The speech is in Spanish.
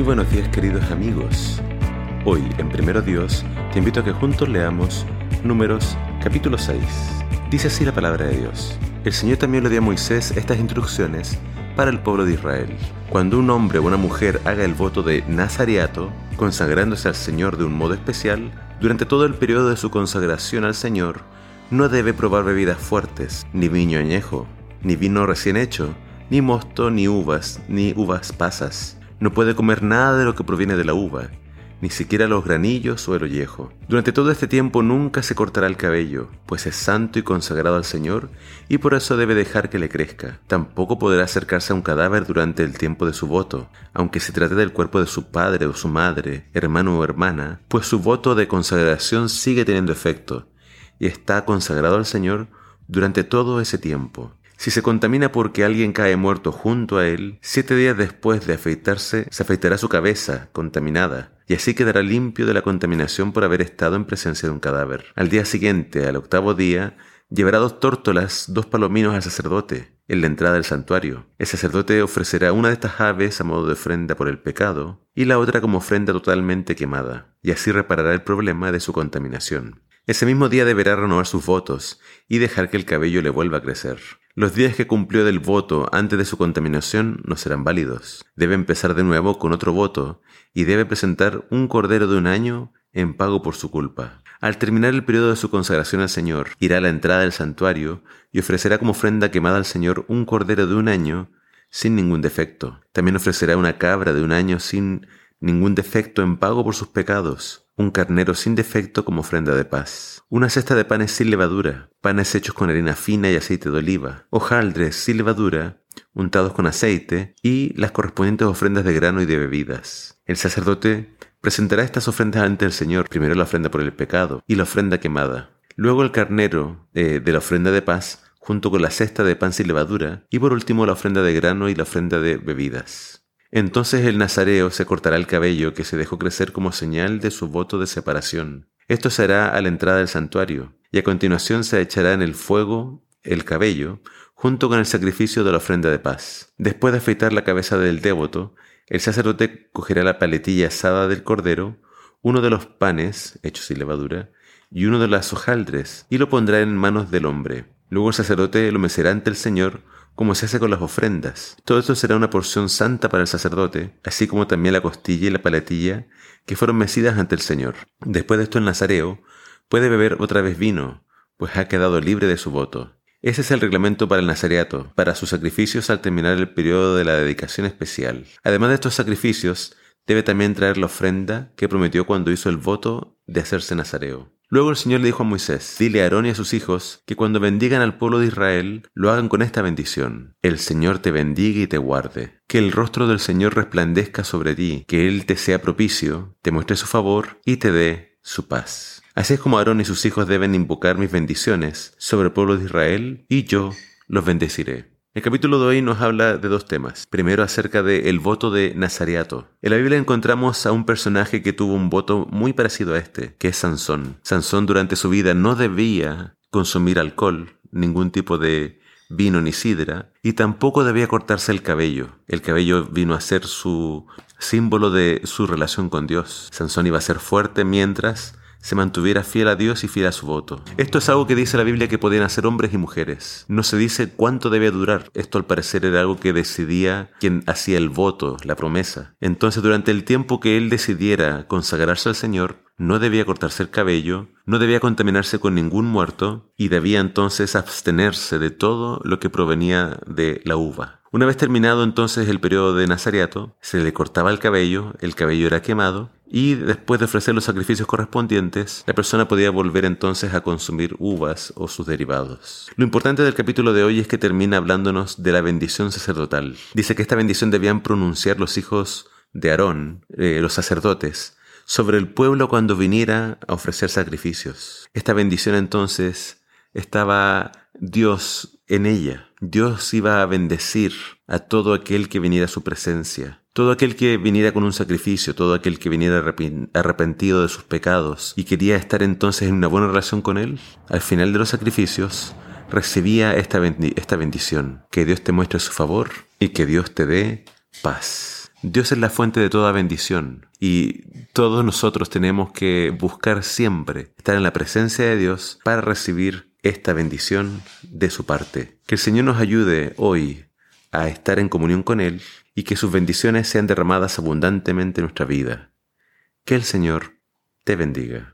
buenos días queridos amigos. Hoy en Primero Dios te invito a que juntos leamos Números capítulo 6. Dice así la palabra de Dios. El Señor también le dio a Moisés estas instrucciones para el pueblo de Israel. Cuando un hombre o una mujer haga el voto de Nazareato, consagrándose al Señor de un modo especial, durante todo el periodo de su consagración al Señor, no debe probar bebidas fuertes, ni viño añejo, ni vino recién hecho, ni mosto, ni uvas, ni uvas pasas. No puede comer nada de lo que proviene de la uva, ni siquiera los granillos o el ollejo. Durante todo este tiempo nunca se cortará el cabello, pues es santo y consagrado al Señor, y por eso debe dejar que le crezca. Tampoco podrá acercarse a un cadáver durante el tiempo de su voto, aunque se trate del cuerpo de su padre o su madre, hermano o hermana, pues su voto de consagración sigue teniendo efecto, y está consagrado al Señor durante todo ese tiempo. Si se contamina porque alguien cae muerto junto a él, siete días después de afeitarse, se afeitará su cabeza, contaminada, y así quedará limpio de la contaminación por haber estado en presencia de un cadáver. Al día siguiente, al octavo día, llevará dos tórtolas, dos palominos al sacerdote, en la entrada del santuario. El sacerdote ofrecerá una de estas aves a modo de ofrenda por el pecado, y la otra como ofrenda totalmente quemada, y así reparará el problema de su contaminación. Ese mismo día deberá renovar sus votos y dejar que el cabello le vuelva a crecer. Los días que cumplió del voto antes de su contaminación no serán válidos. Debe empezar de nuevo con otro voto y debe presentar un cordero de un año en pago por su culpa. Al terminar el periodo de su consagración al Señor, irá a la entrada del santuario y ofrecerá como ofrenda quemada al Señor un cordero de un año sin ningún defecto. También ofrecerá una cabra de un año sin ningún defecto en pago por sus pecados un carnero sin defecto como ofrenda de paz, una cesta de panes sin levadura, panes hechos con harina fina y aceite de oliva, hojaldres sin levadura, untados con aceite, y las correspondientes ofrendas de grano y de bebidas. El sacerdote presentará estas ofrendas ante el Señor, primero la ofrenda por el pecado y la ofrenda quemada, luego el carnero eh, de la ofrenda de paz, junto con la cesta de pan sin levadura, y por último la ofrenda de grano y la ofrenda de bebidas. Entonces el nazareo se cortará el cabello que se dejó crecer como señal de su voto de separación. Esto se hará a la entrada del santuario, y a continuación se echará en el fuego el cabello, junto con el sacrificio de la ofrenda de paz. Después de afeitar la cabeza del devoto, el sacerdote cogerá la paletilla asada del cordero, uno de los panes, hechos sin levadura, y uno de las hojaldres, y lo pondrá en manos del hombre. Luego el sacerdote lo mecerá ante el Señor como se hace con las ofrendas. Todo esto será una porción santa para el sacerdote, así como también la costilla y la paletilla que fueron mecidas ante el Señor. Después de esto el nazareo puede beber otra vez vino, pues ha quedado libre de su voto. Ese es el reglamento para el nazareato, para sus sacrificios al terminar el periodo de la dedicación especial. Además de estos sacrificios, debe también traer la ofrenda que prometió cuando hizo el voto de hacerse nazareo. Luego el Señor le dijo a Moisés, dile a Aarón y a sus hijos que cuando bendigan al pueblo de Israel, lo hagan con esta bendición. El Señor te bendiga y te guarde. Que el rostro del Señor resplandezca sobre ti, que Él te sea propicio, te muestre su favor y te dé su paz. Así es como Aarón y sus hijos deben invocar mis bendiciones sobre el pueblo de Israel, y yo los bendeciré. El capítulo de hoy nos habla de dos temas. Primero acerca del el voto de Nazareato. En la Biblia encontramos a un personaje que tuvo un voto muy parecido a este, que es Sansón. Sansón durante su vida no debía consumir alcohol, ningún tipo de vino ni sidra, y tampoco debía cortarse el cabello. El cabello vino a ser su símbolo de su relación con Dios. Sansón iba a ser fuerte mientras se mantuviera fiel a Dios y fiel a su voto. Esto es algo que dice la Biblia que podían hacer hombres y mujeres. No se dice cuánto debe durar. Esto al parecer era algo que decidía quien hacía el voto, la promesa. Entonces durante el tiempo que él decidiera consagrarse al Señor, no debía cortarse el cabello, no debía contaminarse con ningún muerto y debía entonces abstenerse de todo lo que provenía de la uva. Una vez terminado entonces el periodo de Nazareato, se le cortaba el cabello, el cabello era quemado y después de ofrecer los sacrificios correspondientes, la persona podía volver entonces a consumir uvas o sus derivados. Lo importante del capítulo de hoy es que termina hablándonos de la bendición sacerdotal. Dice que esta bendición debían pronunciar los hijos de Aarón, eh, los sacerdotes, sobre el pueblo cuando viniera a ofrecer sacrificios. Esta bendición entonces estaba Dios en ella. Dios iba a bendecir a todo aquel que viniera a su presencia. Todo aquel que viniera con un sacrificio, todo aquel que viniera arrepentido de sus pecados y quería estar entonces en una buena relación con Él, al final de los sacrificios recibía esta, esta bendición. Que Dios te muestre su favor y que Dios te dé paz. Dios es la fuente de toda bendición y todos nosotros tenemos que buscar siempre estar en la presencia de Dios para recibir esta bendición de su parte. Que el Señor nos ayude hoy a estar en comunión con Él y que sus bendiciones sean derramadas abundantemente en nuestra vida. Que el Señor te bendiga.